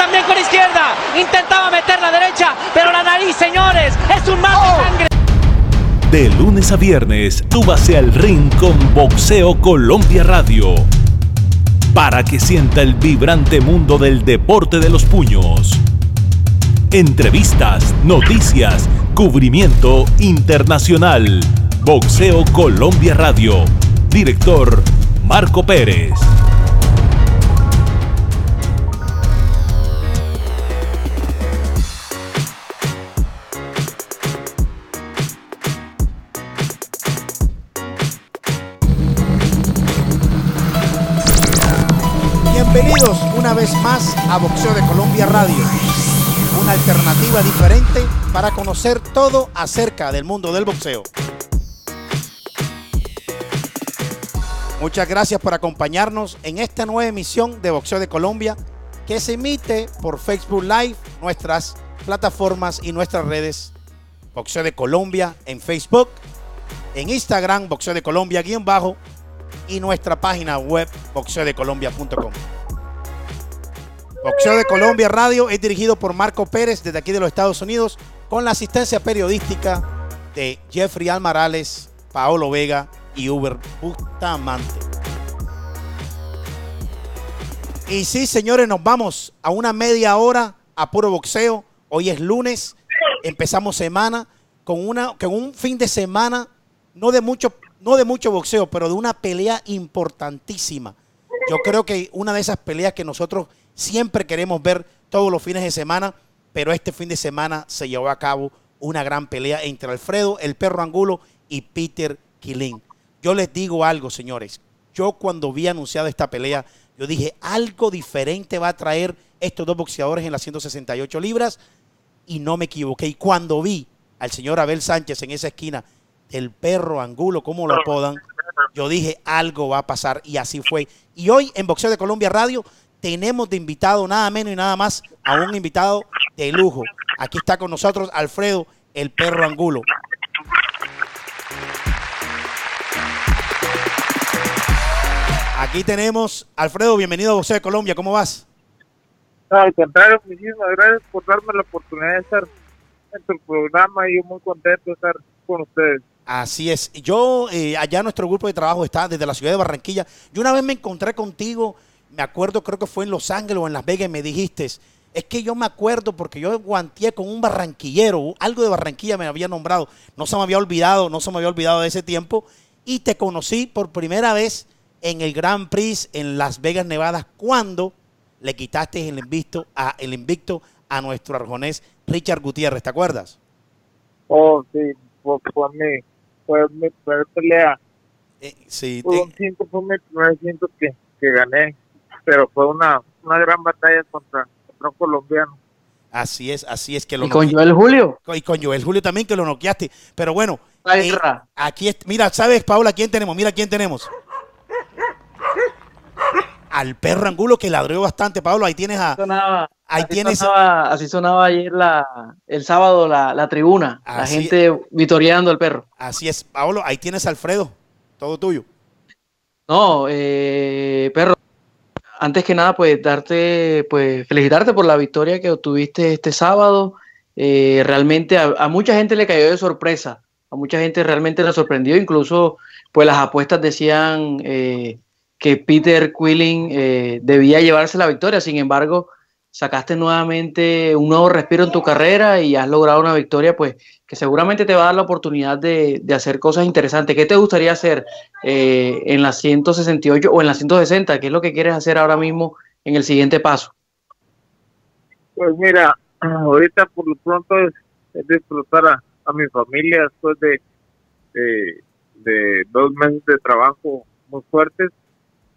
también con izquierda. Intentaba meter la derecha, pero la nariz, señores, es un mar de Oh. sangre. De lunes a viernes, súbase al ring con Boxeo Colombia Radio. Para que sienta el vibrante mundo del deporte de los puños. Entrevistas, noticias, cubrimiento internacional. Boxeo Colombia Radio. Director Marco Pérez. Más a Boxeo de Colombia Radio, una alternativa diferente para conocer todo acerca del mundo del boxeo. Muchas gracias por acompañarnos en esta nueva emisión de Boxeo de Colombia que se emite por Facebook Live, nuestras plataformas y nuestras redes. Boxeo de Colombia en Facebook, en Instagram, Boxeo de Colombia, guion bajo, y nuestra página web boxeodecolombia.com. Boxeo de Colombia Radio es dirigido por Marco Pérez desde aquí de los Estados Unidos con la asistencia periodística de Jeffrey Almarales, Paolo Vega y Uber Bustamante. Y sí, señores, nos vamos a una media hora a puro boxeo. Hoy es lunes, empezamos semana con, una, con un fin de semana no de mucho no de mucho boxeo, pero de una pelea importantísima. Yo creo que una de esas peleas que nosotros siempre queremos ver todos los fines de semana, pero este fin de semana se llevó a cabo una gran pelea entre Alfredo, el perro Angulo y Peter Killing. Yo les digo algo, señores. Yo cuando vi anunciada esta pelea, yo dije, algo diferente va a traer estos dos boxeadores en las 168 libras y no me equivoqué. Y cuando vi al señor Abel Sánchez en esa esquina, el perro Angulo, como lo apodan, yo dije algo va a pasar y así fue. Y hoy en Boxeo de Colombia Radio tenemos de invitado nada menos y nada más a un invitado de lujo. Aquí está con nosotros Alfredo, el perro Angulo. Aquí tenemos, Alfredo, bienvenido a Boxeo de Colombia, ¿cómo vas? No, al contrario, muchísimas gracias por darme la oportunidad de estar en tu programa y yo muy contento de estar con ustedes. Así es. Yo, eh, allá nuestro grupo de trabajo está desde la ciudad de Barranquilla. Yo una vez me encontré contigo, me acuerdo, creo que fue en Los Ángeles o en Las Vegas, y me dijiste, es que yo me acuerdo porque yo guanteé con un barranquillero, algo de Barranquilla me había nombrado, no se me había olvidado, no se me había olvidado de ese tiempo, y te conocí por primera vez en el Grand Prix en Las Vegas, Nevada, cuando le quitaste el invicto a, el invicto a nuestro arjonés Richard Gutiérrez, ¿te acuerdas? Oh, sí, fue, fue mi, fue mi primera pelea. Eh, sí, Fue te- un cinto, fue mi primer que, que gané, pero fue una, una gran batalla contra, contra un colombiano. Así es, así es que lo Y con Joel Julio. y con Joel Julio también que lo noqueaste. Pero bueno, eh, aquí es- mira, ¿sabes, Paula, quién tenemos? Mira quién tenemos. Al perro Angulo que ladró bastante, Pablo. Ahí tienes a. Sonaba, Ahí así, tienes. sonaba, así sonaba ayer la, el sábado la, la tribuna, la gente vitoreando al perro. Así es, Pablo. Ahí tienes a Alfredo. Todo tuyo. No, eh, perro, antes que nada, pues darte, pues felicitarte por la victoria que obtuviste este sábado. Eh, realmente a, mucha gente le cayó de sorpresa, a mucha gente realmente le sorprendió, incluso pues las apuestas decían eh, que Peter Quilling eh, debía llevarse la victoria, sin embargo, sacaste nuevamente un nuevo respiro en tu carrera y has logrado una victoria pues que seguramente te va a dar la oportunidad de, hacer cosas interesantes. ¿Qué te gustaría hacer eh, en la 168 o en la 160? ¿Qué es lo que quieres hacer ahora mismo en el siguiente paso? Pues mira, ahorita por lo pronto es, es disfrutar a, mi familia después de, de, de dos meses de trabajo muy fuertes.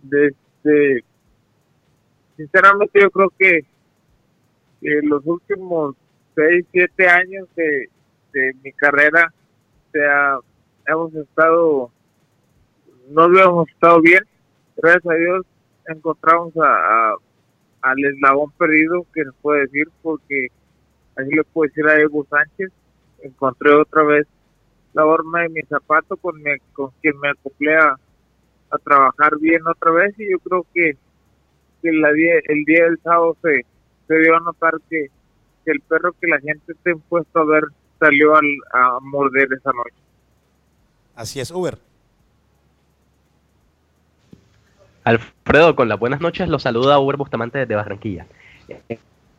Desde, sinceramente yo creo que, que los últimos seis, siete años de, de mi carrera o sea, hemos estado, no habíamos estado bien. Gracias a Dios encontramos a, al eslabón perdido, que se puede decir, porque así le puedo decir a Evo Sánchez. Encontré otra vez la horma de mi zapato con, mi- con quien me acoplé a, trabajar bien otra vez y yo creo que, que la el día del sábado se, se dio a notar que, el perro que la gente está impuesto a ver salió al, a morder esa noche. Así es, Uber. Alfredo, con las buenas noches, lo saluda Uber Bustamante desde Barranquilla.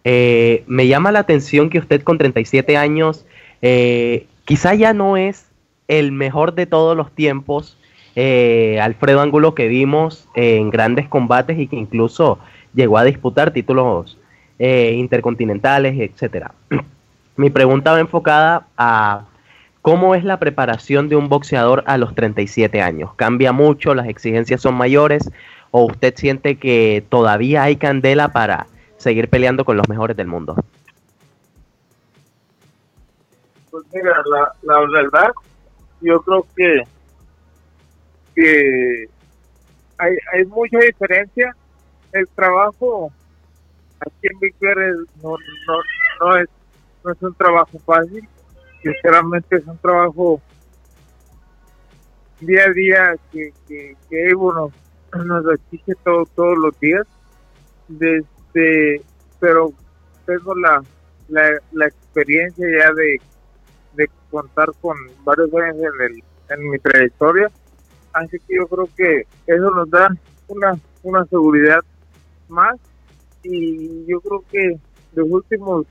Eh, me llama la atención que usted con 37 años eh, quizá ya no es el mejor de todos los tiempos, eh, Alfredo Ángulo que vimos en grandes combates y que incluso llegó a disputar títulos intercontinentales, etcétera. Mi pregunta va enfocada a cómo es la preparación de un boxeador a los 37 años. ¿Cambia mucho? ¿Las exigencias son mayores? ¿O usted siente que todavía hay candela para seguir peleando con los mejores del mundo? Pues mira, la, verdad, yo creo que, que hay, hay mucha diferencia. El trabajo aquí en Big no, no, no, es, no es un trabajo fácil. Sinceramente es un trabajo día a día que, que, que Evo nos, nos exige todo, todos los días. Desde pero tengo la, la, experiencia ya de, de contar con varios años en, el, en mi trayectoria, así que yo creo que eso nos da una, una seguridad más y yo creo que los últimos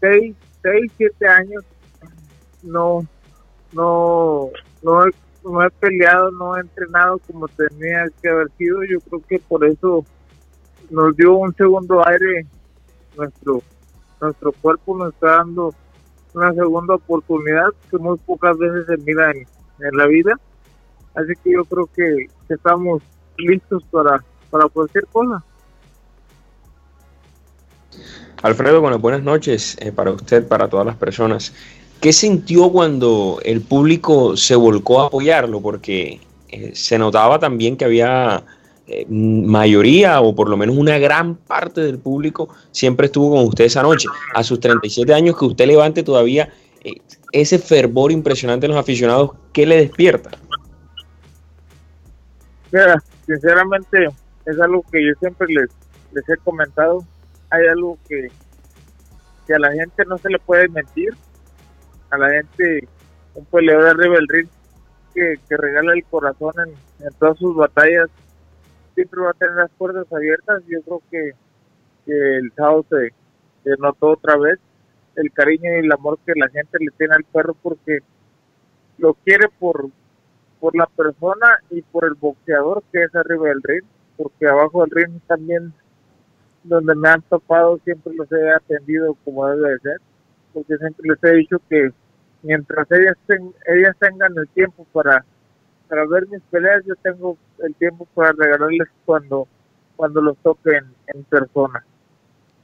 seis, seis, siete años no, no, no he, no he peleado, no he entrenado como tenía que haber sido. Yo creo que por eso nos dio un segundo aire, nuestro, nuestro cuerpo nos está dando una segunda oportunidad que muy pocas veces se mira en, la vida. Así que yo creo que, estamos listos para, para cualquier cosa. Alfredo, bueno, buenas noches eh, para usted, para todas las personas. ¿Qué sintió cuando el público se volcó a apoyarlo? Porque eh, se notaba también que había eh, mayoría o por lo menos una gran parte del público siempre estuvo con usted esa noche. A sus 37 años que usted levante todavía ese fervor impresionante en los aficionados, ¿qué le despierta? Sinceramente es algo que yo siempre les he comentado. Hay algo que, que a la gente no se le puede mentir. A la gente, un peleador arriba del ring que, que regala el corazón en, en todas sus batallas siempre va a tener las puertas abiertas. Yo creo que, el sábado se, notó otra vez el cariño y el amor que la gente le tiene al perro porque lo quiere por, por la persona y por el boxeador que es arriba del ring, porque abajo del ring también donde me han topado siempre los he atendido como debe de ser, porque siempre les he dicho que mientras ellas, ellas tengan el tiempo para para ver mis peleas yo tengo el tiempo para regalarles cuando, cuando los toquen en persona.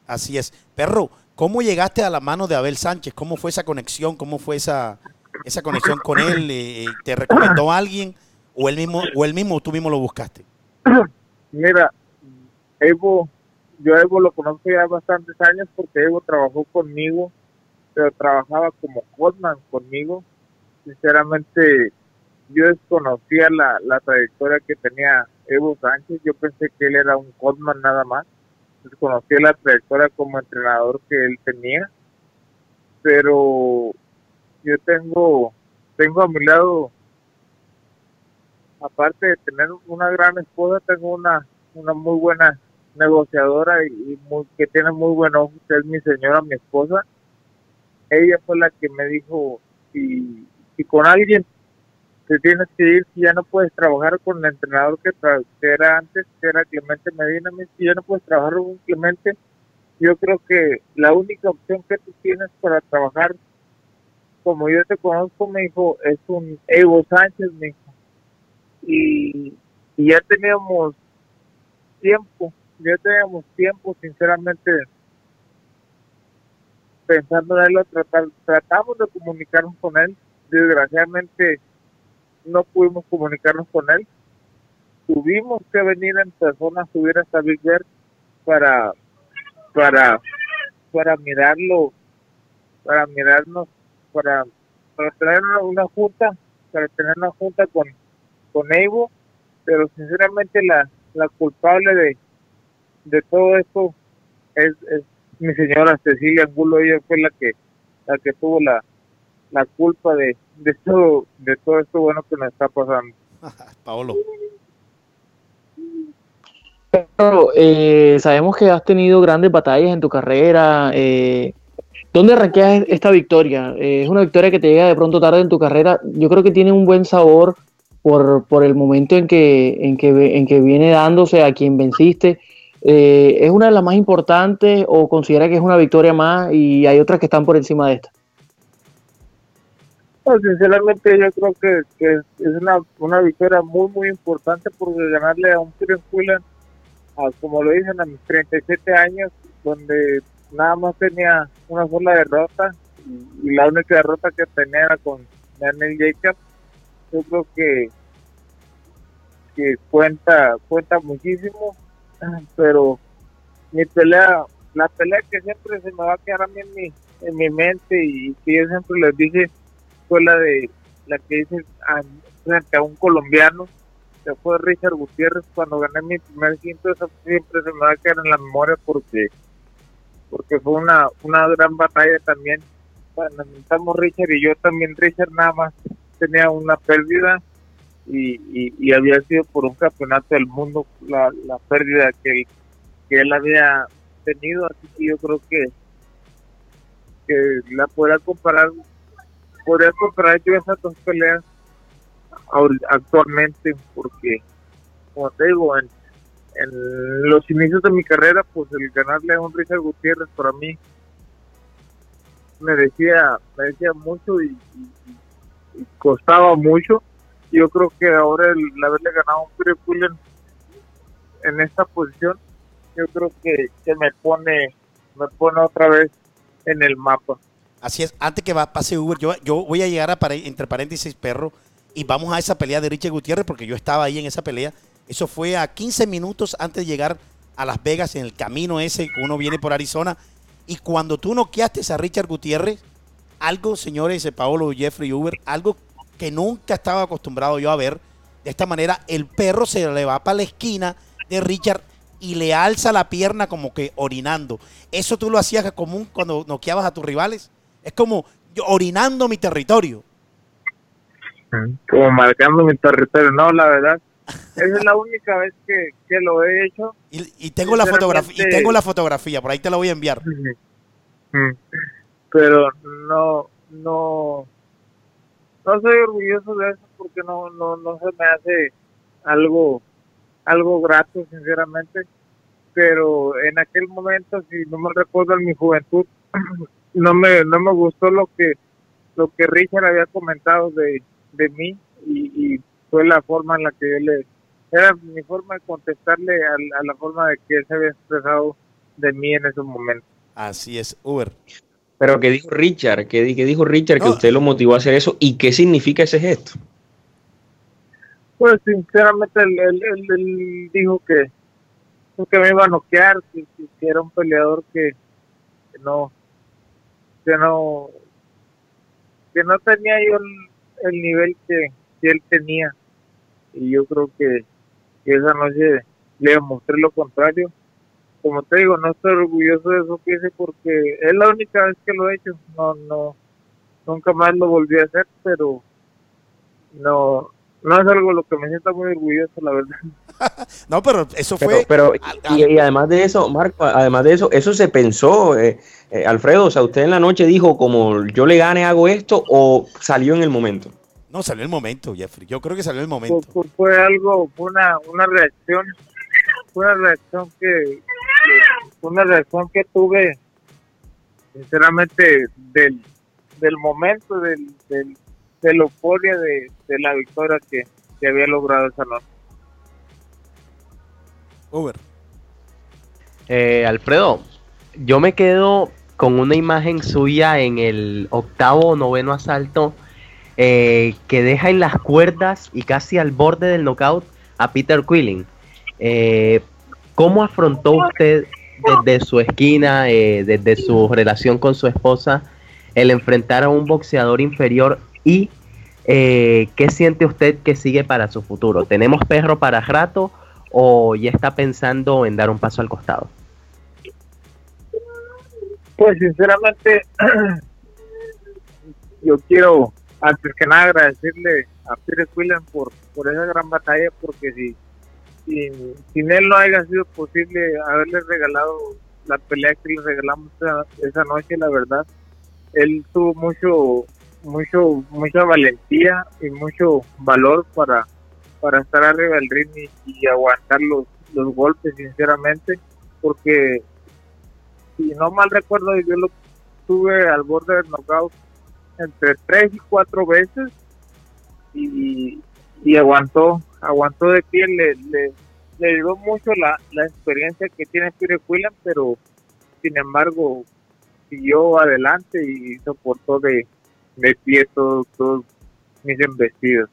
Así es. Perro, ¿cómo llegaste a la mano de Abel Sánchez? ¿Cómo fue esa conexión? ¿Cómo fue esa, esa conexión con él? Eh, eh, ¿Te recomendó alguien o él mismo o él mismo tú mismo lo buscaste? Mira, Evo, yo Evo lo conozco ya bastantes años porque Evo trabajó conmigo, pero trabajaba como Codman conmigo. Sinceramente, yo desconocía la, la trayectoria que tenía Evo Sánchez, yo pensé que él era un Codman nada más, desconocía la trayectoria como entrenador que él tenía, pero yo tengo, tengo a mi lado, aparte de tener una gran esposa, tengo una, una muy buena negociadora y, que tiene muy buen ojo, que es mi señora, mi esposa. Ella fue la que me dijo, si, si con alguien te tienes que ir si ya no puedes trabajar con el entrenador que, era antes, que era Clemente Medina, si ya no puedes trabajar con Clemente, yo creo que la única opción que tú tienes para trabajar, como yo te conozco, me dijo, es un Evo Sánchez, me dijo. Y, ya teníamos tiempo, ya teníamos tiempo, sinceramente, pensando en él, tratar, tratamos de comunicarnos con él, desgraciadamente no pudimos comunicarnos con él. Tuvimos que venir en persona a subir hasta Big Bear para, para, para mirarlo, para mirarnos, para, para tener una, junta, para tener una junta con, con Evo, pero sinceramente la, la culpable de, de todo esto es, es mi señora Cecilia Angulo, ella fue la que la que tuvo la, la culpa de, de todo de todo esto bueno que nos está pasando. Paolo. Pero, eh, sabemos que has tenido grandes batallas en tu carrera. Eh, ¿Dónde arranqueas esta victoria? Eh, es una victoria que te llega de pronto tarde en tu carrera. Yo creo que tiene un buen sabor por, por el momento en que, en, que, en que viene dándose a quien venciste. Eh, ¿Es una de las más importantes o considera que es una victoria más y hay otras que están por encima de esta? No, sinceramente yo creo que, es una, una victoria muy muy importante porque ganarle a un a, como lo dicen, a mis 37 años, donde nada más tenía una sola derrota y, la única derrota que tenía era con Daniel Jacob. Yo creo que que cuenta cuenta muchísimo, pero mi pelea, la pelea que siempre se me va a quedar a mí en mi, en mi mente y que yo siempre les dije fue la de la que hice frente a un colombiano que fue Richard Gutiérrez cuando gané mi primer quinto eso siempre se me va a quedar en la memoria porque porque fue una una gran batalla también. Cuando estamos Richard y yo también. Richard nada más tenía una pérdida y, y, había sido por un campeonato del mundo la, la pérdida que, que él había tenido así que yo creo que que la podría comparar podría comparar yo esas dos peleas actualmente porque como te digo en, en los inicios de mi carrera pues el ganarle a un Richard Gutiérrez para mí me decía mucho y costaba mucho yo creo que ahora el, el haberle ganado un Pullen en esta posición yo creo que, que me pone me pone otra vez en el mapa Así es, antes que pase Uber, yo, yo voy a llegar a entre paréntesis, perro, y vamos a esa pelea de Richard Gutiérrez, porque yo estaba ahí en esa pelea. Eso fue a 15 minutos antes de llegar a Las Vegas, en el camino ese, uno viene por Arizona. Y cuando tú noqueaste a Richard Gutiérrez, algo, señores, Paolo, Jeffrey, Uber, algo que nunca estaba acostumbrado yo a ver. De esta manera, el perro se le va para la esquina de Richard y le alza la pierna como que orinando. Eso tú lo hacías común cuando noqueabas a tus rivales. Es como yo orinando mi territorio. como marcando mi territorio. No, la verdad, esa es la única vez que, que lo he hecho. Y, y tengo la fotografía, y tengo la fotografía, por ahí te la voy a enviar. Pero no, no, no soy orgulloso de eso porque no, no, no se me hace algo, algo grato, sinceramente. Pero en aquel momento, si no me recuerdo en mi juventud, no me, no me gustó lo que, lo que Richard había comentado de, de mí y, y fue la forma en la que yo le, era mi forma de contestarle a, a la forma de que él se había expresado de mí en esos momentos. Así es, Uber. Pero ¿qué dijo Richard? ¿Qué, di- qué dijo Richard que usted lo motivó a hacer eso? ¿Y qué significa ese gesto? Pues sinceramente él, él- él- él dijo que, que me iba a noquear, que, que- que era un peleador que, que no que no que no tenía yo el, el nivel que, que él tenía y yo creo que, que esa noche le demostré lo contrario. Como te digo, no estoy orgulloso de eso que hice porque es la única vez que lo he hecho. No, no, nunca más lo volví a hacer, pero no, no es algo lo que me sienta muy orgulloso, la verdad. No, pero eso fue. pero y, y además de eso, Marco, además de eso, eso se pensó, eh, eh, Alfredo, o sea, usted en la noche dijo como yo le gane, hago esto, o salió en el momento. No, salió el momento, Jeffrey. Yo creo que salió el fue, momento. fue- fue algo, fue una, una reacción, fue una reacción que, una reacción que tuve, sinceramente, del, del momento, del, del, de la euforia de, de la victoria que, que había logrado esa noche. Uber. Eh, Alfredo, yo me quedo con una imagen suya en el octavo o noveno asalto eh, que deja en las cuerdas y casi al borde del knockout a Peter Quilling. Eh, ¿Cómo afrontó usted desde su esquina, eh, desde su relación con su esposa, el enfrentar a un boxeador inferior y eh, qué siente usted que sigue para su futuro? ¿Tenemos perro para rato o ya está pensando en dar un paso al costado? Pues sinceramente, yo quiero antes que nada agradecerle a Peter Quillen por, por esa gran batalla, porque si sin, sin él no haya sido posible haberle regalado la pelea que le regalamos esa, esa noche, la verdad, él tuvo mucho, mucho, mucha valentía y mucho valor para, para estar arriba del ring y, aguantar los, los golpes, sinceramente, porque si no mal recuerdo, yo lo tuve al borde del knockout entre tres y cuatro veces y, y aguantó, aguantó de pie, le, le, le ayudó mucho la, la experiencia que tiene Peter Quillen, pero sin embargo siguió adelante y soportó de, de pie todos, todos mis embestidos.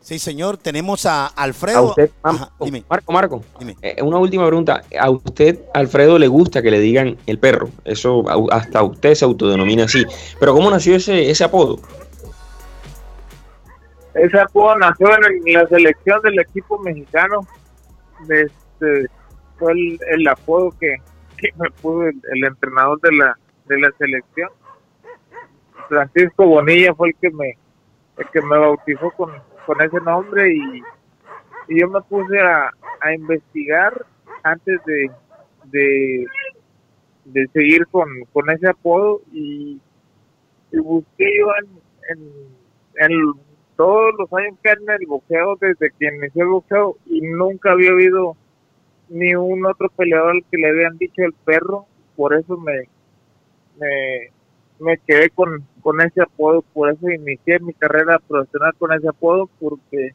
Sí, señor. Tenemos a Alfredo. A usted, Ajá, Marco, dime. Marco, Marco, Dime. eh, una última pregunta. ¿A usted, Alfredo, le gusta que le digan el perro? Eso hasta usted se autodenomina así. Pero ¿cómo nació ese, ese apodo? Ese apodo nació en la selección del equipo mexicano. Este, fue el, el apodo que, me puso el, el entrenador de la, de la selección. Francisco Bonilla fue el que me, el que me bautizó con, con ese nombre y, y yo me puse a, a investigar antes de, de, de seguir con, con ese apodo y, y busqué yo en, en, en todos los años que en el boxeo, desde que inició el boxeo, y nunca había habido ni un otro peleador que le habían dicho el perro, por eso me, me, quedé con, con ese apodo, por eso inicié mi carrera profesional con ese apodo, porque,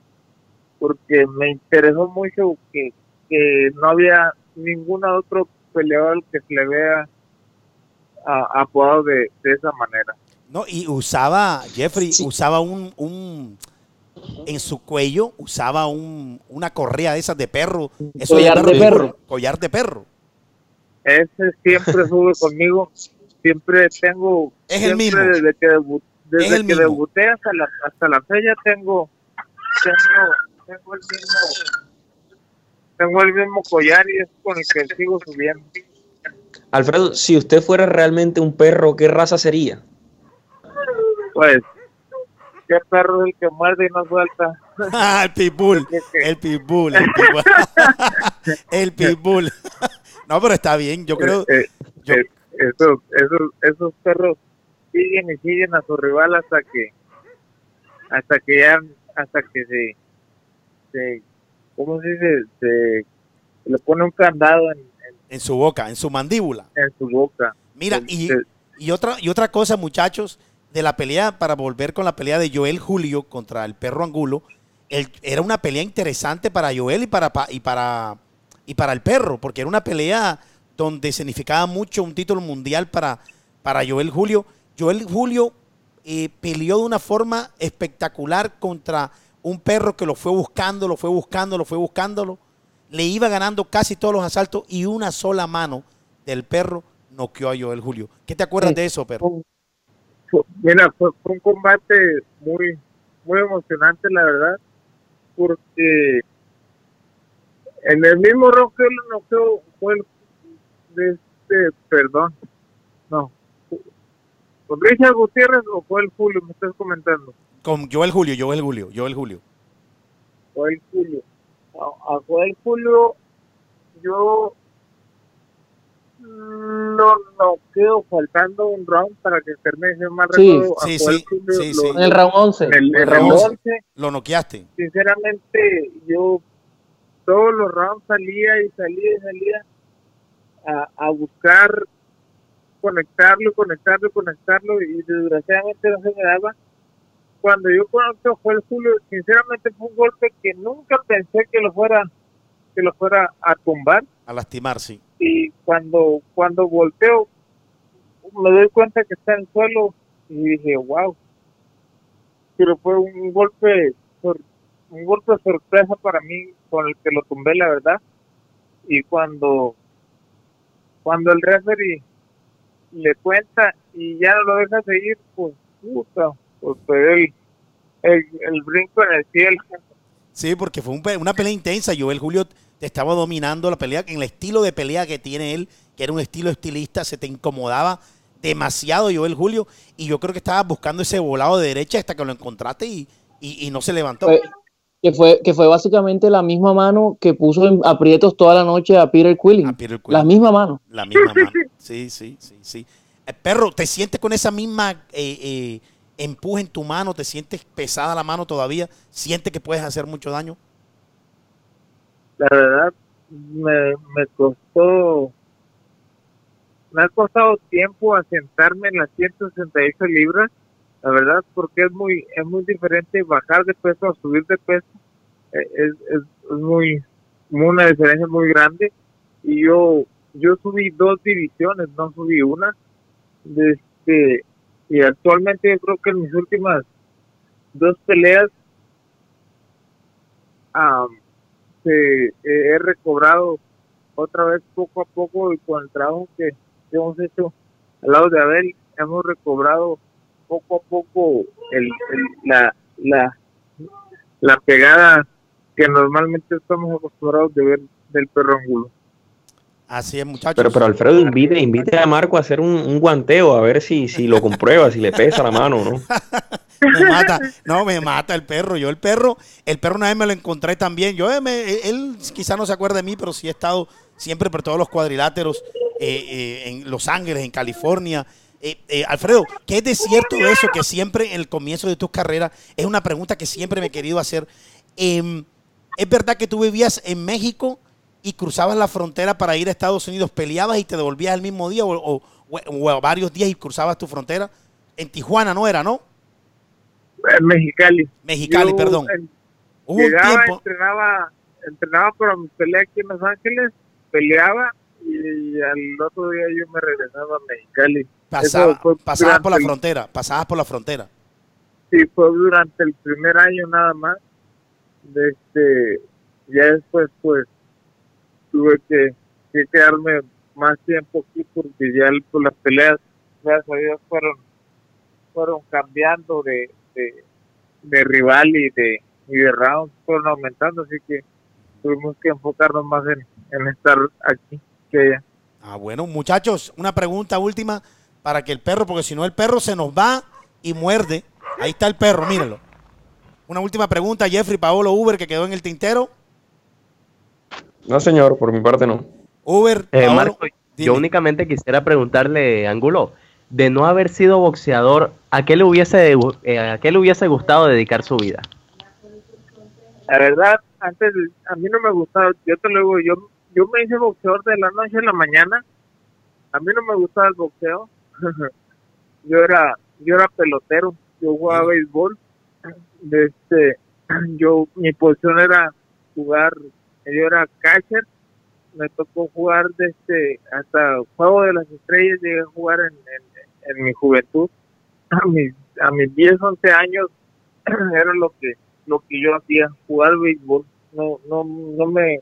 porque me interesó mucho que, que no había ningún otro peleador que se le vea apodado de, de esa manera. No, y usaba, Jeffrey, Sí. usaba un, un- en su cuello, usaba un, una correa de esas de perro. Eso Collar de perro. Collar de perro. Ese siempre sube conmigo. Siempre tengo. Es el mismo. Desde que, debu- desde Es que mismo. debuté hasta la, hasta la fecha tengo. Tengo, tengo el mismo. Tengo el mismo collar y es con el que sigo subiendo. Alfredo, si usted fuera realmente un perro, ¿qué raza sería? Pues, ¿qué perro es el que muerde y no suelta? Ah, el pitbull, el pitbull, el pitbull. el pitbull. No, pero está bien, yo creo. Eh, eh, yo- eh, esos, esos, esos perros siguen y siguen a su rival hasta que hasta que ya hasta que se, se ¿cómo se dice? Se, se le pone un candado en, en, En su boca, en su mandíbula. en su boca. Mira, El- y, el- y otra, y otra cosa, muchachos, de la pelea, para volver con la pelea de Joel Julio contra el perro Angulo, el- era una pelea interesante para Joel y para, pa- y, para, y para el perro, porque era una pelea donde significaba mucho un título mundial para, para Joel Julio. Joel Julio eh, peleó de una forma espectacular contra un perro que lo fue buscando, lo fue buscando, lo fue buscándolo. Le iba ganando casi todos los asaltos y una sola mano del perro noqueó a Joel Julio. ¿Qué te acuerdas de eso, perro? Fue- mira, fue, fue un combate muy muy emocionante, la verdad, porque en el mismo round que lo noqueó fue el de este, perdón, no, ¿con Richard Gutiérrez o fue el Julio? Me estás comentando. Con Joel Julio, Joel Julio, Joel Julio. Joel Julio. A, a Joel Julio yo no noqueo faltando un round para que termine no mal Sí, sí, sí, sí, lo- sí. En el round 11. en el, en el round 11, Lo noqueaste. sinceramente yo todos los rounds salía y salía y salía a, a buscar conectarlo, conectarlo, conectarlo y desgraciadamente no se me daba. Cuando yo conecto a Joel Julio, sinceramente fue un golpe que nunca pensé que lo fuera que lo fuera a tumbar A lastimar, sí. Y cuando cuando volteo me doy cuenta que está en el suelo y dije wow pero fue un golpe un golpe sorpresa para mí con el que lo tumbé la verdad. Y cuando cuando el referee le cuenta y ya no lo deja seguir pues puta pues el, el, el brinco en el cielo. Sí, porque fue un una pelea intensa. Joel Julio te estaba dominando la pelea en el estilo de pelea que tiene él, que era un estilo estilista, se te incomodaba demasiado, Joel Julio, y yo creo que estabas buscando ese volado de derecha hasta que lo encontraste y, y- y no se levantó. Que fue, que fue básicamente la misma mano que puso en aprietos toda la noche a Peter Quilling. A Peter Quilling. La misma mano. La misma mano. Sí, sí, sí, sí. Eh, perro, ¿te sientes con esa misma eh, eh, empuje en tu mano? ¿Te sientes pesada la mano todavía? ¿Sientes que puedes hacer mucho daño? La verdad, me, me costó, me ha costado tiempo asentarme en las 168 libras, la verdad, porque es muy, es muy diferente bajar de peso a subir de peso. Eh, Es, es, es muy, una diferencia muy grande. Y yo, yo subí dos divisiones, no subí una. Este, y actualmente yo creo que en mis últimas dos peleas, se- eh, he recobrado otra vez poco a poco y con el trabajo que, que hemos hecho al lado de Abel, hemos recobrado poco a poco el, el- la, la, la pegada que normalmente estamos acostumbrados de ver del perro angulo. Así es, muchachos. Pero, pero Alfredo, invite, invite a Marco a hacer un, un guanteo, a ver si, si lo comprueba, si le pesa la mano, ¿no? me mata, no, me mata el perro. Yo el perro, el perro una vez me lo encontré también. Yo eh, me- él quizá no se acuerda de mí, pero sí he estado siempre por todos los cuadriláteros eh, eh, en Los Ángeles, en California. Eh, eh, Alfredo, ¿qué es de cierto de eso que siempre en el comienzo de tus carreras es una pregunta que siempre me he querido hacer? Em, ¿Es verdad que tú vivías en México y cruzabas la frontera para ir a Estados Unidos, peleabas y te devolvías el mismo día o, o- varios días y cruzabas tu frontera? En Tijuana no era, ¿no? Mexicali. Mexicali, Yo, perdón. en- Hubo un llegaba, tiempo. entrenaba, entrenaba para mi pelea aquí en Los Ángeles, peleaba y al otro día yo me regresaba a Mexicali. Pasaba, pasabas por la el- frontera, pasabas por la frontera. Sí, fue durante el primer año nada más. Este, ya después, pues, tuve que, que quedarme más tiempo aquí porque ya pues, las peleas, gracias a Dios, fueron, fueron cambiando de, de, de rival y de, y de rounds, fueron aumentando, así que tuvimos que enfocarnos más en, en estar aquí que allá. Ah, bueno, muchachos, una pregunta última para que el perro, porque si no el perro se nos va y muerde. Ahí está el perro, mírenlo. Una última pregunta, Jeffrey Paolo Uber, que quedó en el tintero. No, señor, por mi parte no. Uber, Eh, Paolo, Marco, dime. yo únicamente quisiera preguntarle, Angulo, de no haber sido boxeador, ¿a qué le hubiese, eh, a qué le hubiese gustado dedicar su vida? La verdad, antes a mí no me gustaba, yo te lo digo, yo, yo me hice boxeador de la noche a la mañana. A mí no me gustaba el boxeo. yo era yo era pelotero, yo jugaba béisbol. Este, yo mi posición era jugar, yo era catcher. Me tocó jugar de este hasta Juego de las Estrellas llegué a jugar en, en, en mi juventud. A mis a mis 10, 11 años era lo que lo que yo hacía, jugar béisbol. No, no, no me,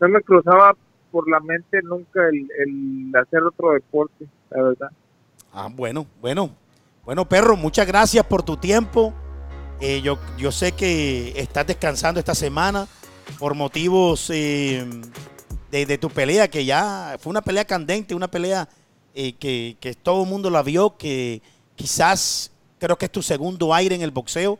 no me cruzaba por la mente nunca el, el hacer otro deporte, la verdad. Ah, bueno, bueno. Bueno, perro, muchas gracias por tu tiempo. Eh, yo, yo sé que estás descansando esta semana por motivos eh, de, de tu pelea, que ya fue una pelea candente, una pelea eh, que, que todo el mundo la vio, que quizás creo que es tu segundo aire en el boxeo.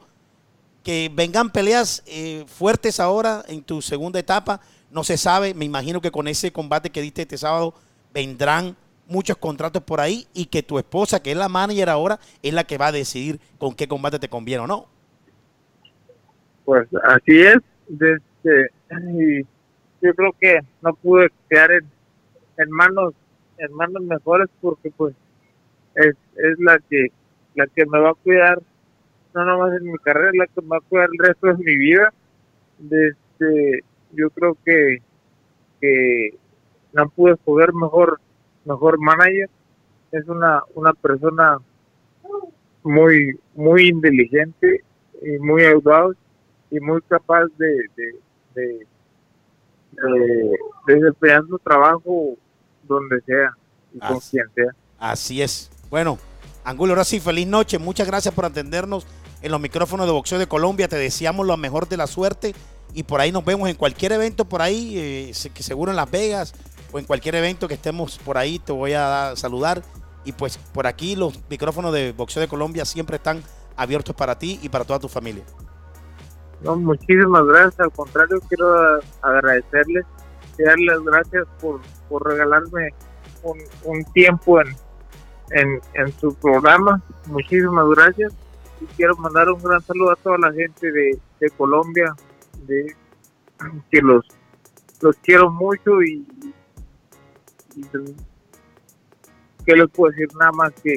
Que vengan peleas eh, fuertes ahora en tu segunda etapa, no se sabe. Me imagino que con ese combate que diste este sábado vendrán muchos contratos por ahí y que tu esposa, que es la manager ahora, es la que va a decidir con qué combate te conviene o no. Pues así es. Desde, yo creo que no pude quedar en, en manos en manos mejores porque pues es, es la que la que me va a cuidar no nomás en mi carrera, la que me va a cuidar el resto de mi vida. Desde, yo creo que, que no pude escoger mejor mejor manager. Es una una persona muy muy inteligente y muy audaz y muy capaz de, de, de, de, de desempeñar su trabajo donde sea y con quien sea. Así es. Bueno, Angulo, ahora sí, feliz noche. Muchas gracias por atendernos en los micrófonos de boxeo de Colombia. Te deseamos lo mejor de la suerte y por ahí nos vemos en cualquier evento por ahí, eh, que seguro en Las Vegas o en cualquier evento que estemos por ahí, te voy a dar- saludar Y pues por aquí los micrófonos de Boxeo de Colombia siempre están abiertos para ti y para toda tu familia. Muchísimas gracias. Al contrario, quiero agradecerles y darles gracias por, regalarme un tiempo en, en, en, su programa. Muchísimas gracias. Y quiero mandar un gran saludo a toda la gente de, de Colombia, de que los, los quiero mucho y, y que les puedo decir nada más que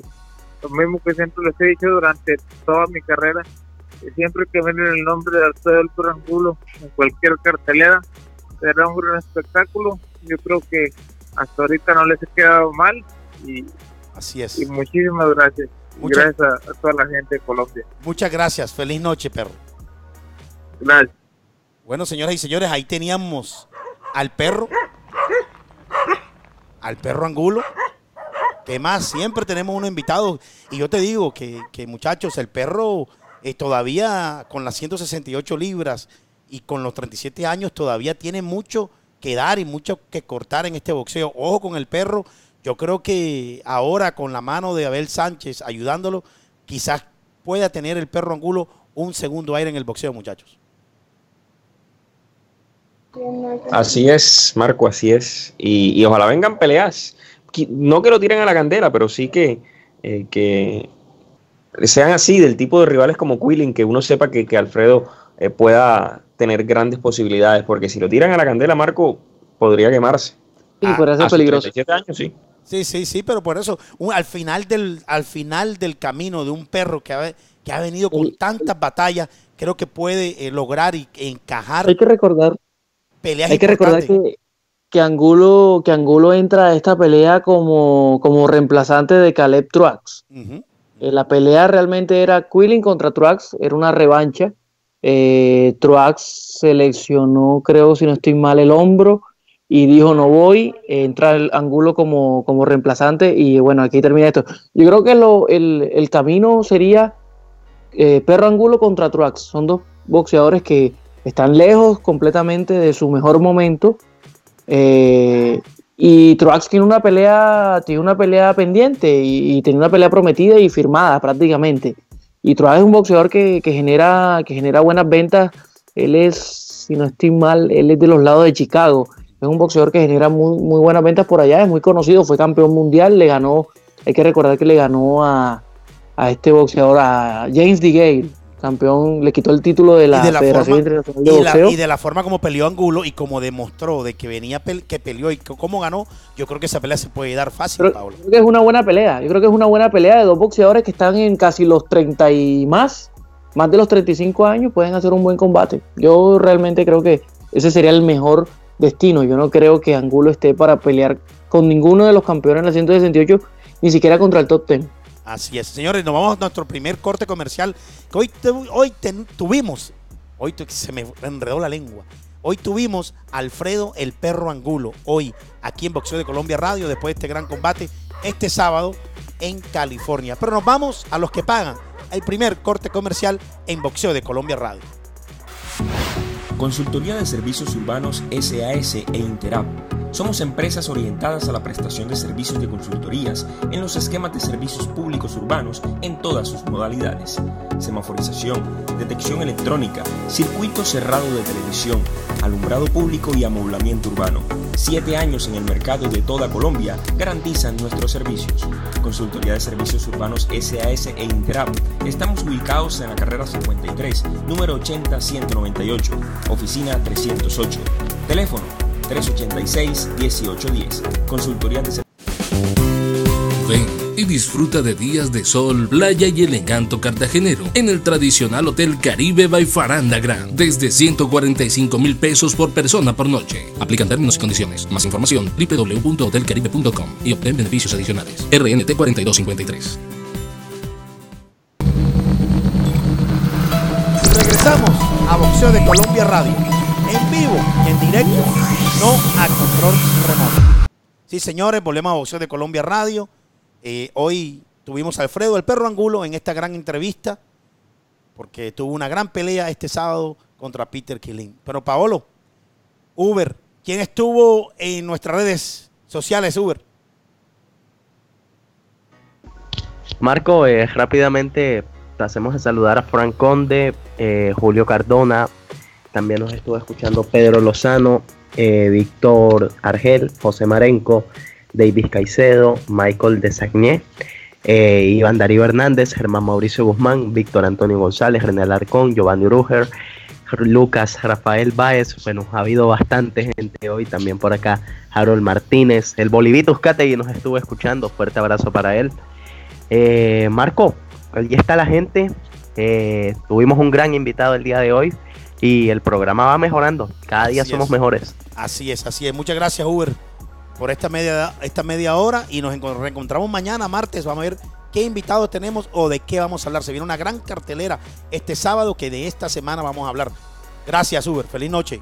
lo mismo que siempre les he dicho durante toda mi carrera, que siempre que ven el nombre de Alfredo del en cualquier cartelera, será un gran espectáculo. Yo creo que hasta ahorita no les he quedado mal y, Así es. y muchísimas gracias. Muchas- gracias a, a toda la gente de Colombia. Muchas gracias. Feliz noche, perro. Gracias. Bueno, señoras y señores, ahí teníamos al perro. Al perro Angulo. ¿Qué más? Siempre tenemos unos invitados. Y yo te digo que, que, muchachos, el perro eh, todavía con las 168 libras y con los 37 años todavía tiene mucho que dar y mucho que cortar en este boxeo. Ojo con el perro. Yo creo que ahora con la mano de Abel Sánchez ayudándolo, quizás pueda tener el perro Angulo un segundo aire en el boxeo, muchachos. Así es, Marco, así es. Y, y ojalá vengan peleas. No que lo tiren a la candela, pero sí que, eh, que sean así, del tipo de rivales como Quilling, que uno sepa que, que Alfredo eh, pueda tener grandes posibilidades, porque si lo tiran a la candela, Marco podría quemarse. Sí, Ah, podría A ser sus peligroso. 37 años, sí. Sí, sí, sí, pero por eso, un- al, final del, al final del camino de un perro que ha, que ha venido con El- tantas batallas, creo que puede eh, lograr y encajar Hay que recordar, peleas hay que recordar que, que Angulo, que Angulo entra a esta pelea como, como reemplazante de Caleb Truax. Eh, La pelea realmente era Quilling contra Truax, era una revancha. Eh, Truax seleccionó, creo, si no estoy mal, el hombro y dijo no voy. Eh, entra el Angulo como, como reemplazante y bueno, aquí termina esto. Yo creo que lo- el, el camino sería eh, Perro Angulo contra Truax. Son dos boxeadores que están lejos completamente de su mejor momento. Eh, y Truax tiene una pelea, tiene una pelea pendiente y, y tiene una pelea prometida y firmada prácticamente. Y Truax es un boxeador que, que genera, que genera buenas ventas. Él es, si no estoy mal, él es de los lados de Chicago. Es un boxeador que genera muy, muy buenas ventas por allá, es muy conocido, fue campeón mundial, le ganó, hay que recordar que le ganó a, a este boxeador, a James DeGale, campeón, le quitó el título de la, de la Federación forma- Internacional de Y, la- Boxeo. y de la forma como peleó Angulo y como demostró de que venía que peleó y cómo ganó, yo creo que esa pelea se puede dar fácil, Creo, Pablo. creo que es una buena pelea. Yo creo que es una buena pelea de dos boxeadores que están en casi los 30 y más, más de los 35 años, pueden hacer un buen combate. Yo realmente creo que ese sería el mejor destino. Yo no creo que Angulo esté para pelear con ninguno de los campeones en la 168, ni siquiera contra el top 10. Así es, señores, nos vamos a nuestro primer corte comercial. Que hoy hoy tuvimos, hoy se me enredó la lengua. Hoy tuvimos a Alfredo el Perro Angulo, hoy aquí en Boxeo de Colombia Radio, después de este gran combate, este sábado en California. Pero nos vamos a los que pagan el primer corte comercial en Boxeo de Colombia Radio. Consultoría de Servicios Urbanos SAS e Interap. Somos empresas orientadas a la prestación de servicios de consultorías en los esquemas de servicios públicos urbanos en todas sus modalidades. Semaforización, detección electrónica, circuito cerrado de televisión, alumbrado público y amoblamiento urbano. Siete años en el mercado de toda Colombia garantizan nuestros servicios. Consultoría de Servicios Urbanos SAS e Interap. Estamos ubicados en la carrera 53, número 80-198, oficina 308. Teléfono 386-1810. Consultoría de Ven y disfruta de días de sol, playa y el encanto cartagenero en el tradicional Hotel Caribe by Faranda Grand desde 145 mil pesos por persona por noche. Aplican términos y condiciones. Más información www.hotelcaribe.com y obtén beneficios adicionales. RNT 4253. Regresamos a Boxeo de Colombia Radio. En vivo en directo, no a control remoto. Sí, señores, volvemos a Boxeo de Colombia Radio. Eh, hoy tuvimos a Alfredo el Perro Angulo en esta gran entrevista, porque tuvo una gran pelea este sábado contra Peter Killing. Pero Paolo, Uber, ¿quién estuvo en nuestras redes sociales, Uber? Marco, eh, rápidamente hacemos a saludar a Frank Conde, eh, Julio Cardona, también nos estuvo escuchando Pedro Lozano, Víctor Argel, José Marenco, David Caicedo, Michael Desagné, eh, Iván Darío Hernández, Germán Mauricio Guzmán, Víctor Antonio González, René Alarcón, Giovanni Ruger, Lucas Rafael Báez, bueno, ha habido bastante gente hoy, también por acá Harold Martínez, el Bolivitus y nos estuvo escuchando, fuerte abrazo para él. Eh, Marco, allí está la gente, eh, tuvimos un gran invitado el día de hoy y el programa va mejorando, cada día Así somos es. mejores. Así es, así es. Muchas gracias, Uber, por esta media, esta media hora y nos enco- reencontramos mañana, martes. Vamos a ver qué invitados tenemos o de qué vamos a hablar. Se viene una gran cartelera este sábado que de esta semana vamos a hablar. Gracias, Uber. Feliz noche.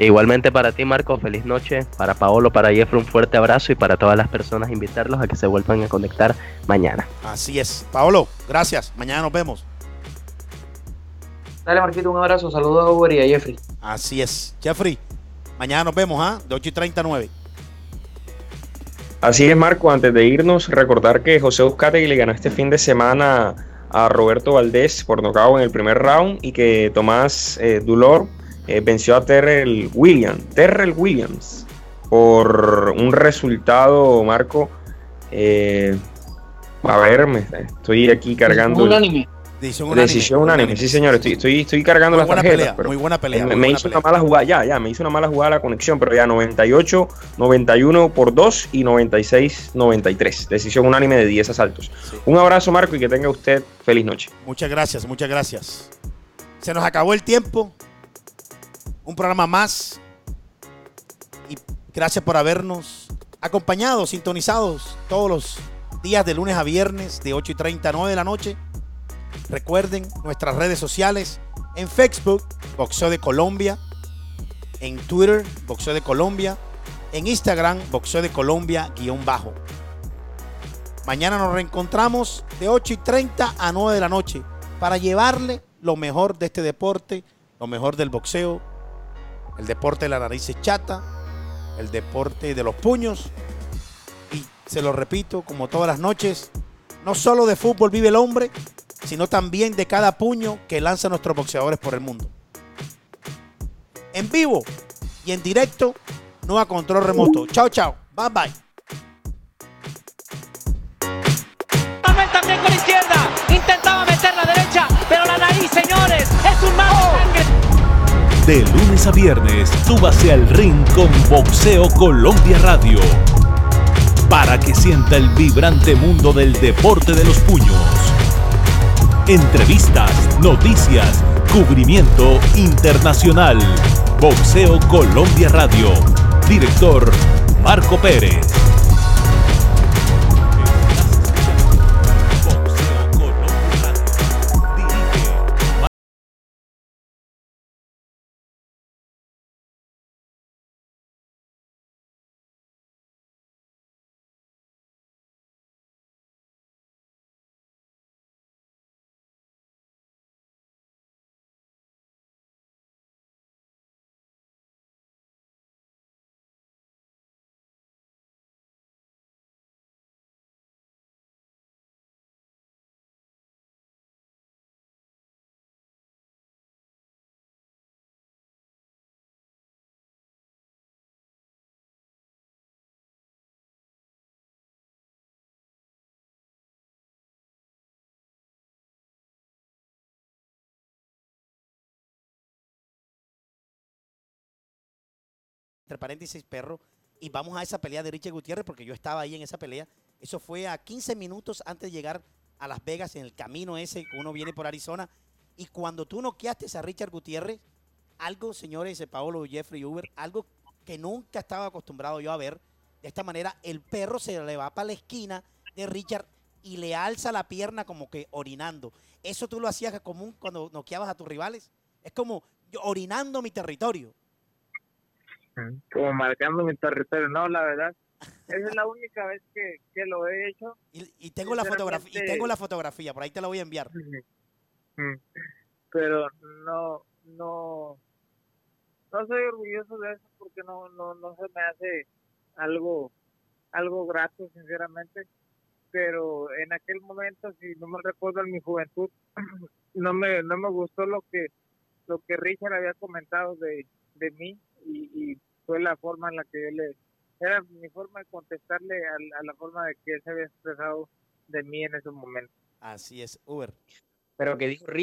Igualmente para ti, Marco, feliz noche. Para Paolo, para Jeffrey, un fuerte abrazo y para todas las personas, invitarlos a que se vuelvan a conectar mañana. Así es. Paolo, gracias. Mañana nos vemos. Dale, Marquito, un abrazo. Saludos a Uber y a Jeffrey. Así es. Jeffrey, mañana nos vemos, ¿ah? De 8 y 39. Así es, Marco. Antes de irnos, recordar que José Uzcategui le ganó este fin de semana a Roberto Valdés por nocaut en el primer round y que Tomás eh, Dulor eh, venció a Terrell Williams. Terrell Williams por un resultado, Marco. eh, a ver, me- estoy aquí cargando. el- Unánime. Decisión unánime. Decisión unánime, sí señor, estoy, estoy, estoy cargando Muy las buena tarjetas. pelea, pero muy buena pelea. me, buena hizo pelea. una mala jugada, ya, ya, me hizo una mala jugada la conexión, pero ya 98, 91 por 2 y 96, 93. Decisión unánime de 10 asaltos. Sí. Un abrazo, Marco, y que tenga usted feliz noche. Muchas gracias, muchas gracias. Se nos acabó el tiempo. Un programa más. Y gracias por habernos acompañado, sintonizados todos los días de lunes a viernes de 8 y 30 a 9 de la noche. Recuerden nuestras redes sociales en Facebook, Boxeo de Colombia, en Twitter, Boxeo de Colombia, en Instagram, Boxeo de Colombia, guion bajo. Mañana nos reencontramos de 8 y 30 a 9 de la noche para llevarle lo mejor de este deporte, lo mejor del boxeo, el deporte de la nariz chata, el deporte de los puños. Y se lo repito, como todas las noches, no solo de fútbol vive el hombre, sino también de cada puño que lanzan nuestros boxeadores por el mundo. En vivo y en directo, no a control remoto. Chao, chao. Bye, bye. Manuel también con la izquierda. Intentaba meter la derecha, pero la nariz, señores, es un mago. De lunes a viernes, súbase al ring con Boxeo Colombia Radio. Para que sienta el vibrante mundo del deporte de los puños. Entrevistas, noticias, cubrimiento internacional. Boxeo Colombia Radio. Director Marco Pérez. Entre paréntesis, perro, y vamos a esa pelea de Richard Gutiérrez porque yo estaba ahí en esa pelea. Eso fue a 15 minutos antes de llegar a Las Vegas en el camino ese uno viene por Arizona. Y cuando tú noqueaste a Richard Gutiérrez, algo, señores Paolo Jeffrey Uber, algo que nunca estaba acostumbrado yo a ver. De esta manera, el perro se le va para la esquina de Richard y le alza la pierna como que orinando. Eso tú lo hacías común cuando noqueabas a tus rivales. Es como yo orinando mi territorio. Como marcando mi territorio. No, la verdad, esa es la única vez que, que lo he hecho. Y, y tengo la fotografía, y tengo la fotografía, por ahí te la voy a enviar. Pero no, no, no soy orgulloso de eso porque no, no, no se me hace algo, algo grato, sinceramente. pero en aquel momento, si no me recuerdo en mi juventud, no me no me gustó lo que lo que Richard había comentado de, de mí y, y fue la forma en la que yo le era mi forma de contestarle a, a la forma de que él se había expresado de mí en esos momentos. Así es, Uber. Pero que dijo Richard